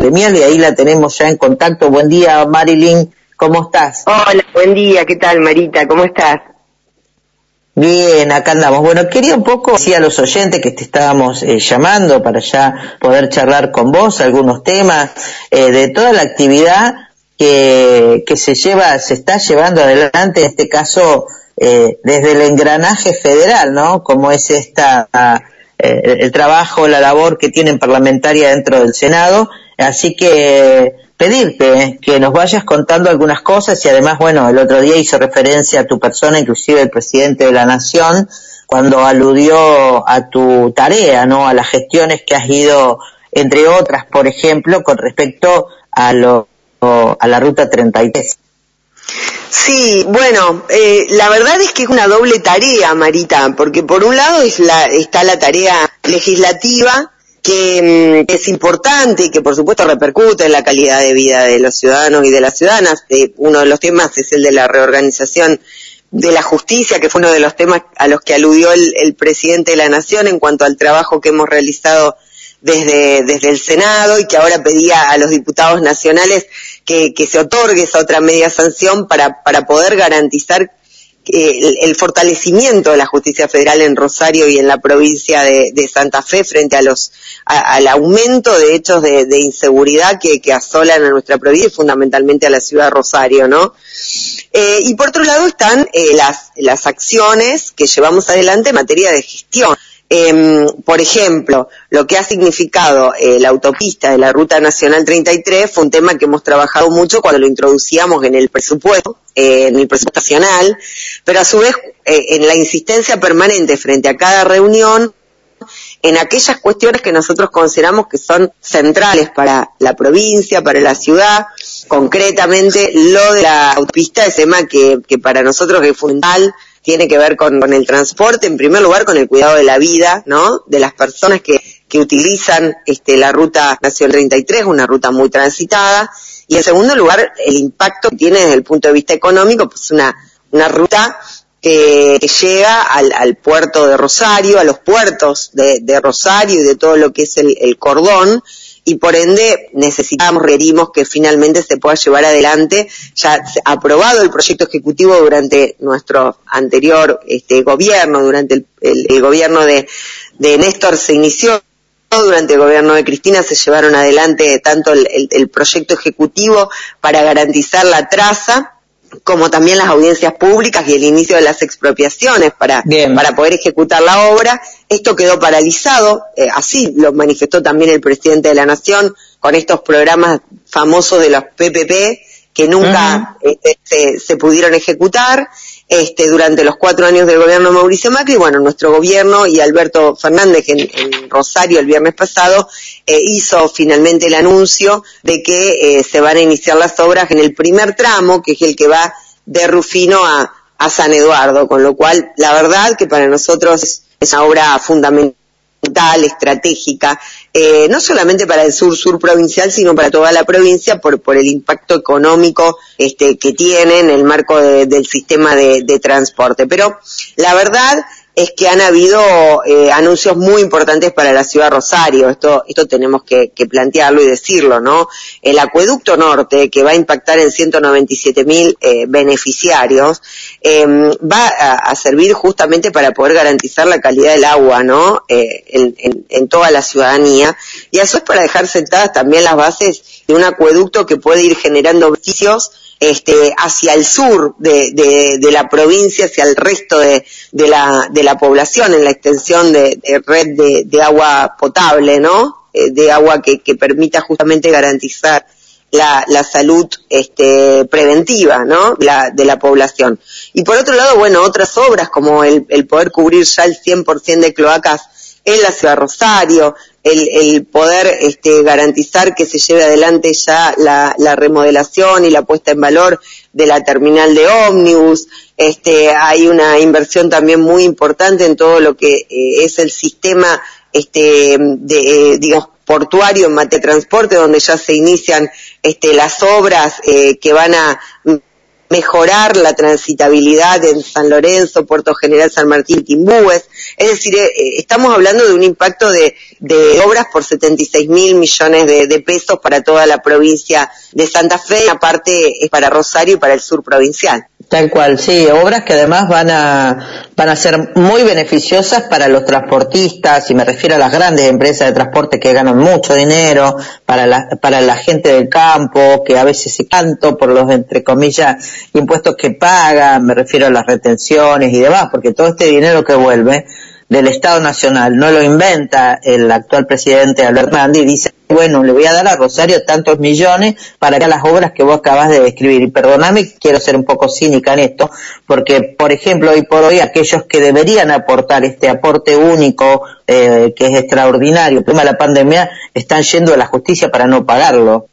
Premial y ahí la tenemos ya en contacto. Buen día, Marilyn. ¿Cómo estás? Hola, buen día. ¿Qué tal, Marita? ¿Cómo estás? Bien, acá andamos. Bueno, quería un poco decir a los oyentes que te estábamos eh, llamando para ya poder charlar con vos algunos temas eh, de toda la actividad que, que se lleva, se está llevando adelante, en este caso, eh, desde el engranaje federal, ¿no? Como es esta, eh, el trabajo, la labor que tienen parlamentaria dentro del Senado. Así que pedirte que nos vayas contando algunas cosas y además, bueno, el otro día hizo referencia a tu persona, inclusive el presidente de la Nación, cuando aludió a tu tarea, ¿no? A las gestiones que has ido, entre otras, por ejemplo, con respecto a lo, a la ruta 33. Sí, bueno, eh, la verdad es que es una doble tarea, Marita, porque por un lado es la, está la tarea legislativa, que, mm, es importante y que por supuesto repercute en la calidad de vida de los ciudadanos y de las ciudadanas. Eh, uno de los temas es el de la reorganización de la justicia, que fue uno de los temas a los que aludió el, presidente de la Nación en cuanto al trabajo que hemos realizado desde, desde el Senado y que ahora pedía a los diputados nacionales que, que se otorgue esa otra media sanción para, para poder garantizar el, fortalecimiento de la justicia federal en Rosario y en la provincia de, Santa Fe frente a los al aumento de hechos de, inseguridad que, asolan a nuestra provincia y fundamentalmente a la ciudad de Rosario, ¿no? Eh, y por otro lado están eh, las, las acciones que llevamos adelante en materia de gestión. Em, por ejemplo, lo que ha significado eh, la autopista de la Ruta Nacional 33 fue un tema que hemos trabajado mucho cuando lo introducíamos en el presupuesto, eh, en el presupuesto nacional, pero a su vez eh, en la insistencia permanente frente a cada reunión en aquellas cuestiones que nosotros consideramos que son centrales para la provincia, para la ciudad, concretamente lo de la autopista, ese tema que, que para nosotros es fundamental, tiene que ver con, el transporte, en primer lugar con el cuidado de la vida, ¿no? De las personas que, que utilizan este, la ruta Nacional 33, una ruta muy transitada, y en segundo lugar el impacto que tiene desde el punto de vista económico, pues una, una ruta que, llega al, al, puerto de Rosario, a los puertos de, de, Rosario y de todo lo que es el, el cordón, y por ende necesitamos, requerimos que finalmente se pueda llevar adelante, ya aprobado el proyecto ejecutivo durante nuestro anterior este, gobierno, durante el, gobierno de, de Néstor se inició durante el gobierno de Cristina se llevaron adelante tanto el, proyecto ejecutivo para garantizar la traza como también las audiencias públicas y el inicio de las expropiaciones para, para poder ejecutar la obra. Esto quedó paralizado, eh, así lo manifestó también el presidente de la Nación con estos programas famosos de los PPP que nunca este, se, se, pudieron ejecutar este, durante los cuatro años del gobierno de Mauricio Macri. Bueno, nuestro gobierno y Alberto Fernández en, Rosario el viernes pasado eh, hizo finalmente el anuncio de que eh, se van a iniciar las obras en el primer tramo, que es el que va de Rufino a, a San Eduardo, con lo cual la verdad que para nosotros es una obra fundamental estratégica, eh, no solamente para el sur sur provincial, sino para toda la provincia por, por el impacto económico este, que tiene en el marco del sistema de, de transporte. Pero la verdad es que han habido eh, anuncios muy importantes para la ciudad de Rosario. Esto, esto tenemos que, plantearlo y decirlo, ¿no? El acueducto norte, que va a impactar en 197 mil eh, beneficiarios, em, va a, servir justamente para poder garantizar la calidad del agua, ¿no? Eh, en, en, toda la ciudadanía. Y eso es para dejar sentadas también las bases de un acueducto que puede ir generando beneficios este, hacia el sur de, de, la provincia, hacia el resto de, de, la, de la población, en la extensión de, red de, agua potable, ¿no? Eh, de agua que, que permita justamente garantizar la, la salud este, preventiva ¿no? la, de la población. Y por otro lado, bueno, otras obras como el, el poder cubrir ya el 100% de cloacas en la ciudad de Rosario, el, poder este, garantizar que se lleve adelante ya la, remodelación y la puesta en valor de la terminal de ómnibus. Este, hay una inversión también muy importante en todo lo que eh, es el sistema este, de, eh, digamos, portuario en transporte, donde ya se inician este, las obras eh, que van a mejorar la transitabilidad en San Lorenzo, Puerto General San Martín, Timbúes. Es decir, eh, eh, estamos hablando de un impacto de, obras por 76 mil millones de, pesos para toda la provincia de Santa Fe, aparte es para Rosario y para el sur provincial. Tal cual, sí, obras que además van a, van a ser muy beneficiosas para los transportistas, y me refiero a las grandes empresas de transporte que ganan mucho dinero, para la, para la gente del campo, que a veces se canto por los, entre comillas, impuestos que pagan, me refiero a las retenciones y demás, porque todo este dinero que vuelve del Estado Nacional no lo inventa el actual presidente Albert Mandi y dice, bueno, le voy a dar a Rosario tantos millones para que las obras que vos acabas de describir. Y perdóname, quiero ser un poco cínica en esto, porque, por ejemplo, hoy por hoy aquellos que deberían aportar este aporte único, eh, que es extraordinario, tema de la pandemia, están yendo a la justicia para no pagarlo.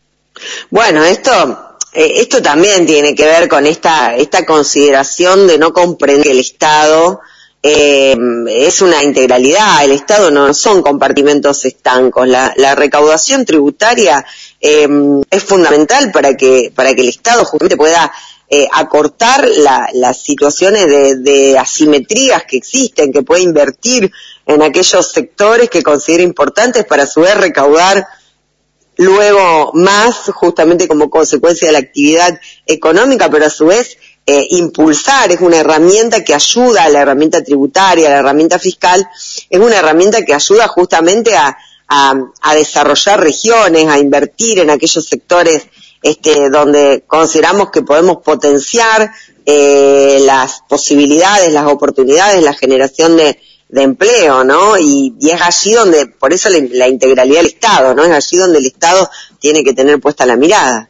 Bueno, esto eh, esto también tiene que ver con esta, esta consideración de no comprender que el Estado eh, es una integralidad, el Estado no son compartimentos estancos, la, recaudación tributaria eh, es fundamental para que, para que el Estado justamente pueda eh, acortar las situaciones de, asimetrías que existen, que pueda invertir en aquellos sectores que considera importantes para a su vez recaudar luego más justamente como consecuencia de la actividad económica, pero a su vez eh, impulsar, es una herramienta que ayuda a la herramienta tributaria, a la herramienta fiscal, es una herramienta que ayuda justamente a, desarrollar regiones, a invertir en aquellos sectores este, donde consideramos que podemos potenciar eh, las posibilidades, las oportunidades, la generación de, empleo, ¿no? Y, es allí donde, por eso la, la, integralidad del Estado, ¿no? Es allí donde el Estado tiene que tener puesta la mirada.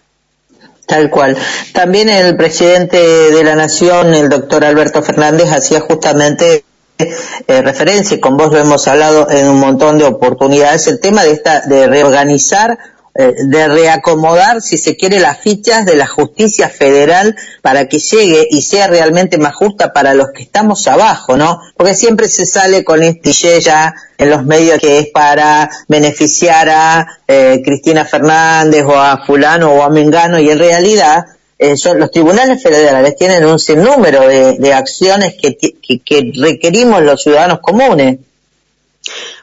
Tal cual. También el presidente de la Nación, el doctor Alberto Fernández, hacía justamente eh, referencia, y con vos lo hemos hablado en un montón de oportunidades, el tema de esta, de reorganizar eh, de reacomodar, si se quiere, las fichas de la justicia federal para que llegue y sea realmente más justa para los que estamos abajo, ¿no? Porque siempre se sale con este ya en los medios que es para beneficiar a eh, Cristina Fernández o a fulano o a Mengano y en realidad eh, los tribunales federales tienen un sinnúmero de, de acciones que, que requerimos los ciudadanos comunes.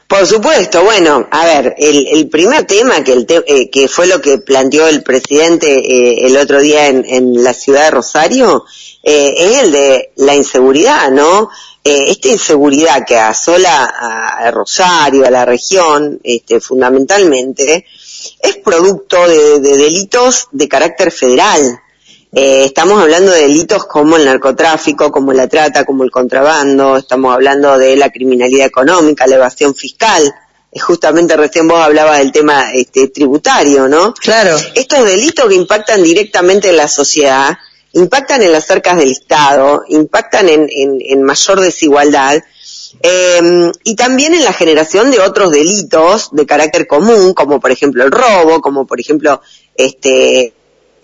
Por supuesto, bueno, a ver, el, primer tema que, el eh, que fue lo que planteó el presidente eh, el otro día en, la ciudad de Rosario eh, es el de la inseguridad, ¿no? esta inseguridad que asola a, Rosario, a la región, este, fundamentalmente, es producto de delitos de carácter federal. Eh, estamos hablando de delitos como el narcotráfico, como la trata, como el contrabando, estamos hablando de la criminalidad económica, la evasión fiscal. Justamente recién vos hablabas del tema este, tributario, ¿no? Claro. Estos delitos que impactan directamente en la sociedad, impactan en las cercas del Estado, impactan en, mayor desigualdad, em, y también en la generación de otros delitos de carácter común, como por ejemplo el robo, como por ejemplo este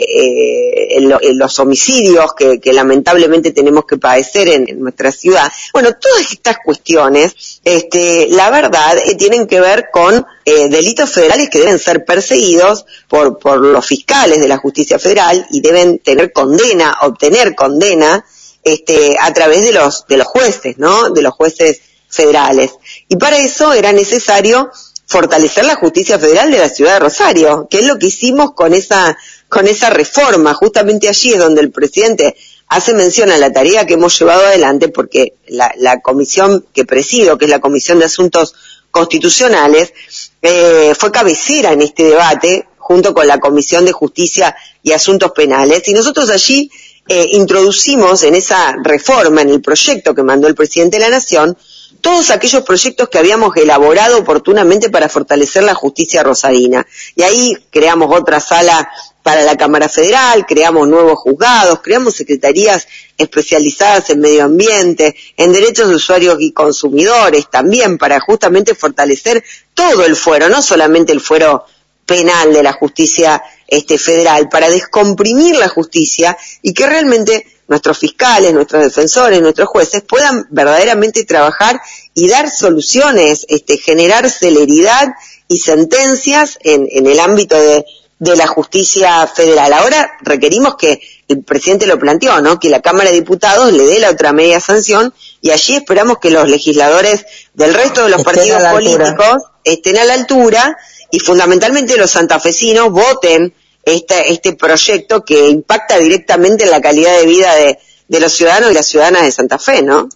eh, los homicidios que, lamentablemente tenemos que padecer en, nuestra ciudad. Bueno, todas estas cuestiones, este, la verdad, eh, tienen que ver con eh, delitos federales que deben ser perseguidos por, por los fiscales de la justicia federal y deben tener condena, obtener condena, este, a través de los, de los jueces, ¿no? De los jueces federales. Y para eso era necesario fortalecer la justicia federal de la ciudad de Rosario, que es lo que hicimos con esa con esa reforma. Justamente allí es donde el presidente hace mención a la tarea que hemos llevado adelante porque la, comisión que presido, que es la Comisión de Asuntos Constitucionales, eh, fue cabecera en este debate junto con la Comisión de Justicia y Asuntos Penales y nosotros allí eh, introducimos en esa reforma, en el proyecto que mandó el presidente de la Nación, todos aquellos proyectos que habíamos elaborado oportunamente para fortalecer la justicia rosadina. Y ahí creamos otra sala para la Cámara Federal, creamos nuevos juzgados, creamos secretarías especializadas en medio ambiente, en derechos de usuarios y consumidores, también para justamente fortalecer todo el fuero, no solamente el fuero penal de la justicia este, federal, para descomprimir la justicia y que realmente nuestros fiscales, nuestros defensores, nuestros jueces puedan verdaderamente trabajar y dar soluciones, este, generar celeridad y sentencias en, en el ámbito de, de la justicia federal. Ahora requerimos que el presidente lo planteó, ¿no? Que la Cámara de Diputados le dé la otra media sanción y allí esperamos que los legisladores del resto de los partidos políticos estén a la altura y fundamentalmente los santafesinos voten este, este proyecto que impacta directamente en la calidad de vida de, de los ciudadanos y las ciudadanas de Santa Fe, ¿no?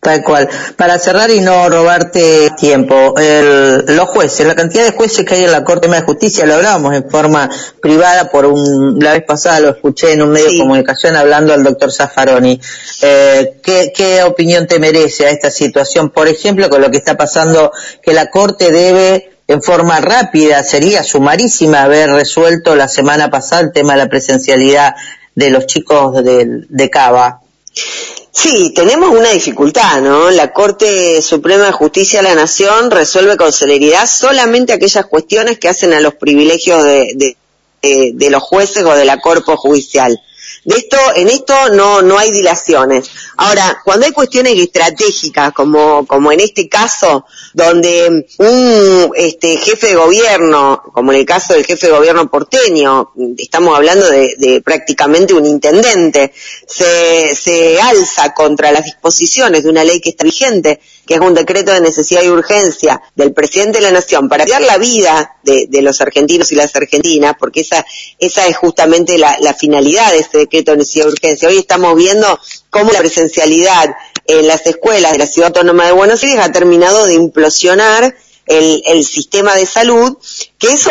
Tal cual. Para cerrar y no robarte tiempo, los jueces, la cantidad de jueces que hay en la Corte de Justicia, lo hablábamos en forma privada por un, la vez pasada lo escuché en un medio de comunicación hablando al doctor Zaffaroni. Eh, ¿qué, ¿Qué opinión te merece a esta situación? Por ejemplo, con lo que está pasando, que la Corte debe en forma rápida, sería sumarísima haber resuelto la semana pasada el tema de la presencialidad de los chicos de, de Cava. Sí, tenemos una dificultad, ¿no? La Corte Suprema de Justicia de la Nación resuelve con celeridad solamente aquellas cuestiones que hacen a los privilegios de, de, los jueces o de la Corpo Judicial. De esto, en esto no, no hay dilaciones. Ahora, cuando hay cuestiones estratégicas, como, como en este caso, donde un este, jefe de gobierno, como en el caso del jefe de gobierno porteño, estamos hablando de, de prácticamente un intendente, se, se alza contra las disposiciones de una ley que está vigente, que es un decreto de necesidad y urgencia del presidente de la Nación para dar la vida de, de, los argentinos y las argentinas, porque esa, esa es justamente la, la finalidad de este decreto de necesidad y urgencia. Hoy estamos viendo cómo la presencialidad en las escuelas de la Ciudad Autónoma de Buenos Aires ha terminado de implosionar el, el, sistema de salud, que eso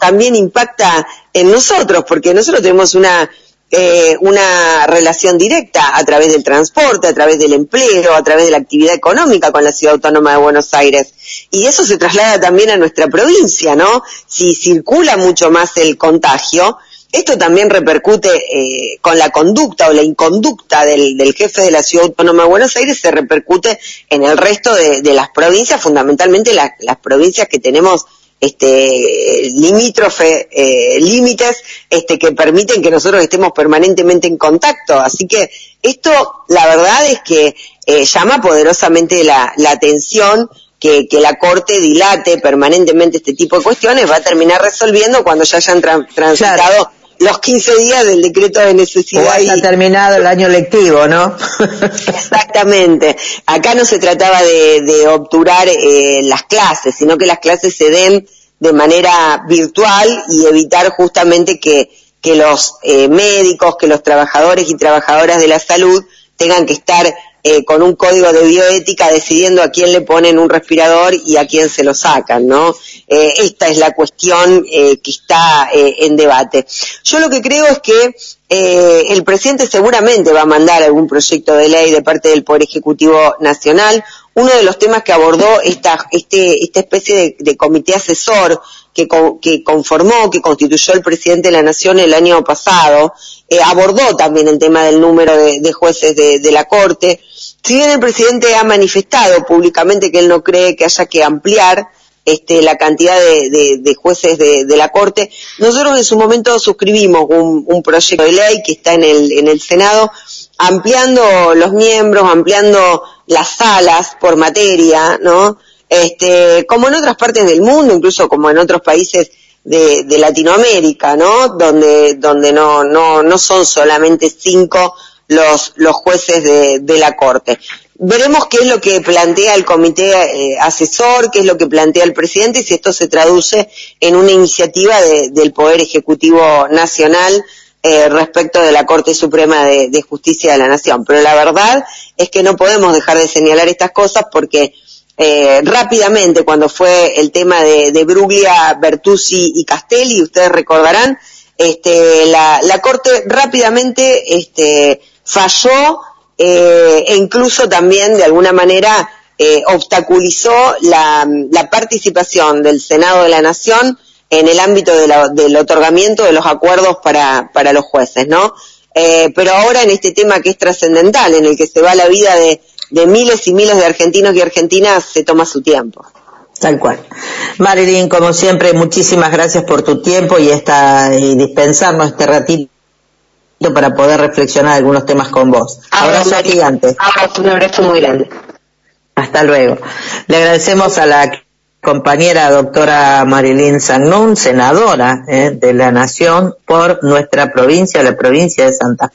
también impacta en nosotros, porque nosotros tenemos una eh, una relación directa a través del transporte, a través del empleo, a través de la actividad económica con la Ciudad Autónoma de Buenos Aires. Y eso se traslada también a nuestra provincia, ¿no? Si circula mucho más el contagio, esto también repercute eh, con la conducta o la inconducta del, del, jefe de la Ciudad Autónoma de Buenos Aires, se repercute en el resto de, las provincias, fundamentalmente la, las provincias que tenemos este, limítrofe, eh, límites este, que permiten que nosotros estemos permanentemente en contacto. Así que esto, la verdad es que eh, llama poderosamente la, atención que, la Corte dilate permanentemente este tipo de cuestiones, va a terminar resolviendo cuando ya hayan tra transitado los 15 días del decreto de necesidad. O está terminado el año lectivo, ¿no? Exactamente. Acá no se trataba de, de obturar eh, las clases, sino que las clases se den de manera virtual y evitar justamente que, que los eh, médicos, que los trabajadores y trabajadoras de la salud tengan que estar eh, con un código de bioética decidiendo a quién le ponen un respirador y a quién se lo sacan, ¿no? Eh, esta es la cuestión eh, que está eh, en debate. Yo lo que creo es que eh, el presidente seguramente va a mandar algún proyecto de ley de parte del Poder Ejecutivo Nacional. Uno de los temas que abordó esta, este, esta especie de, comité asesor que, conformó, que constituyó el presidente de la Nación el año pasado, eh, abordó también el tema del número de, jueces de, la Corte. Si bien el presidente ha manifestado públicamente que él no cree que haya que ampliar este, la cantidad de, de, jueces de, de, la Corte, nosotros en su momento suscribimos un, un, proyecto de ley que está en el, en el Senado ampliando los miembros, ampliando las salas por materia, ¿no? Este, como en otras partes del mundo, incluso como en otros países de, Latinoamérica, ¿no? Donde, donde no, no, no son solamente cinco los, los jueces de la Corte. Veremos qué es lo que plantea el comité eh, asesor, qué es lo que plantea el presidente y si esto se traduce en una iniciativa de, del Poder Ejecutivo Nacional eh, respecto de la Corte Suprema de, Justicia de la Nación. Pero la verdad es que no podemos dejar de señalar estas cosas porque eh, rápidamente cuando fue el tema de, de Bruglia, Bertuzzi y Castelli, ustedes recordarán, este, la, la Corte rápidamente este, falló eh, e incluso también de alguna manera eh, obstaculizó la, participación del Senado de la Nación en el ámbito del otorgamiento de los acuerdos para, para los jueces, ¿no? Eh, pero ahora en este tema que es trascendental, en el que se va la vida de, de miles y miles de argentinos y argentinas, se toma su tiempo. Tal cual. Marilyn, como siempre, muchísimas gracias por tu tiempo y, esta, y dispensarnos este ratito para poder reflexionar algunos temas con vos. Abrazo gigante. un abrazo muy grande. Hasta luego. Le agradecemos a la compañera doctora Marilyn Sagnún, senadora eh, de la Nación por nuestra provincia, la provincia de Santa Fe.